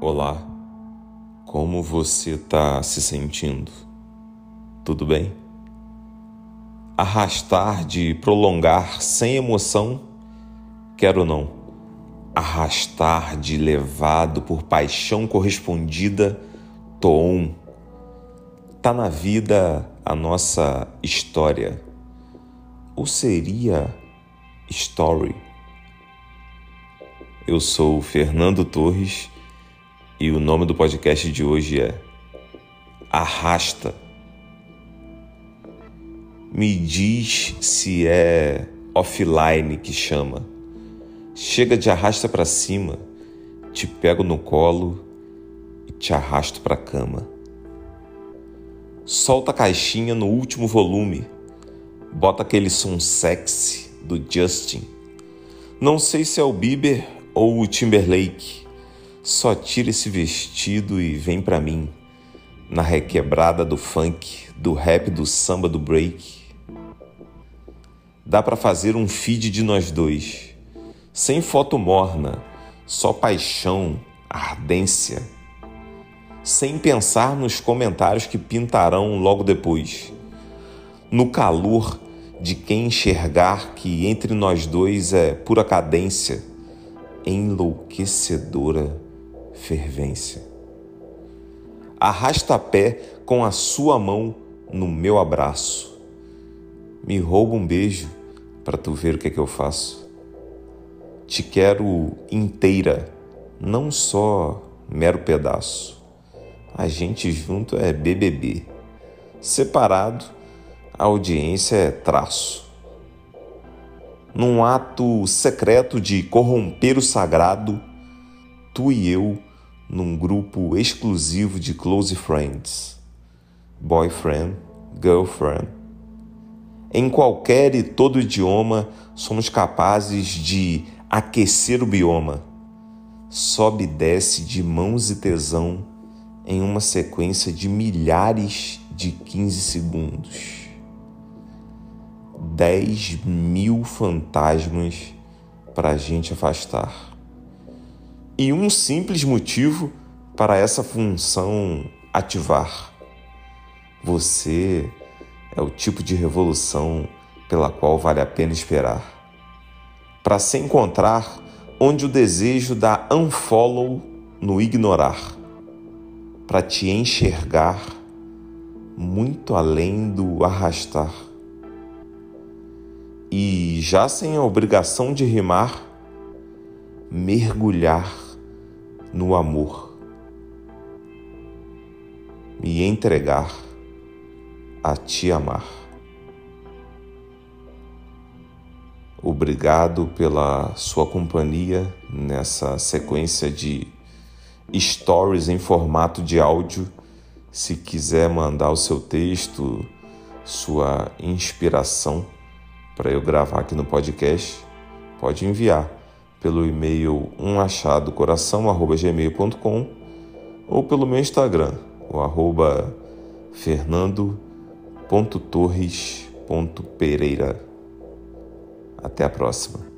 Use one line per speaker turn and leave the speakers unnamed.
Olá, como você está se sentindo? Tudo bem? Arrastar de prolongar sem emoção, quero não. Arrastar de levado por paixão correspondida, tô um. Tá na vida a nossa história. Ou seria story? Eu sou Fernando Torres e o nome do podcast de hoje é Arrasta. Me diz se é offline que chama. Chega de arrasta para cima, te pego no colo e te arrasto para cama. Solta a caixinha no último volume. Bota aquele som sexy do Justin. Não sei se é o Bieber ou o Timberlake só tira esse vestido e vem para mim, na requebrada do funk, do rap, do samba, do break. Dá para fazer um feed de nós dois, sem foto morna, só paixão, ardência, sem pensar nos comentários que pintarão logo depois. No calor de quem enxergar que entre nós dois é pura cadência, enlouquecedora fervência. Arrasta pé com a sua mão no meu abraço. Me rouba um beijo para tu ver o que, é que eu faço. Te quero inteira, não só mero pedaço. A gente junto é BBB. Separado, a audiência é traço. Num ato secreto de corromper o sagrado, tu e eu num grupo exclusivo de close friends, boyfriend, girlfriend. Em qualquer e todo idioma, somos capazes de aquecer o bioma. Sobe e desce de mãos e tesão em uma sequência de milhares de 15 segundos. 10 mil fantasmas para a gente afastar. E um simples motivo para essa função ativar. Você é o tipo de revolução pela qual vale a pena esperar. Para se encontrar onde o desejo dá unfollow no ignorar. Para te enxergar muito além do arrastar. E já sem a obrigação de rimar, mergulhar no amor, me entregar a te amar. Obrigado pela sua companhia nessa sequência de stories em formato de áudio. Se quiser mandar o seu texto, sua inspiração para eu gravar aqui no podcast, pode enviar pelo e-mail umachadocoração@gmail.com ou pelo meu Instagram, o arroba fernando.torres.pereira. Até a próxima.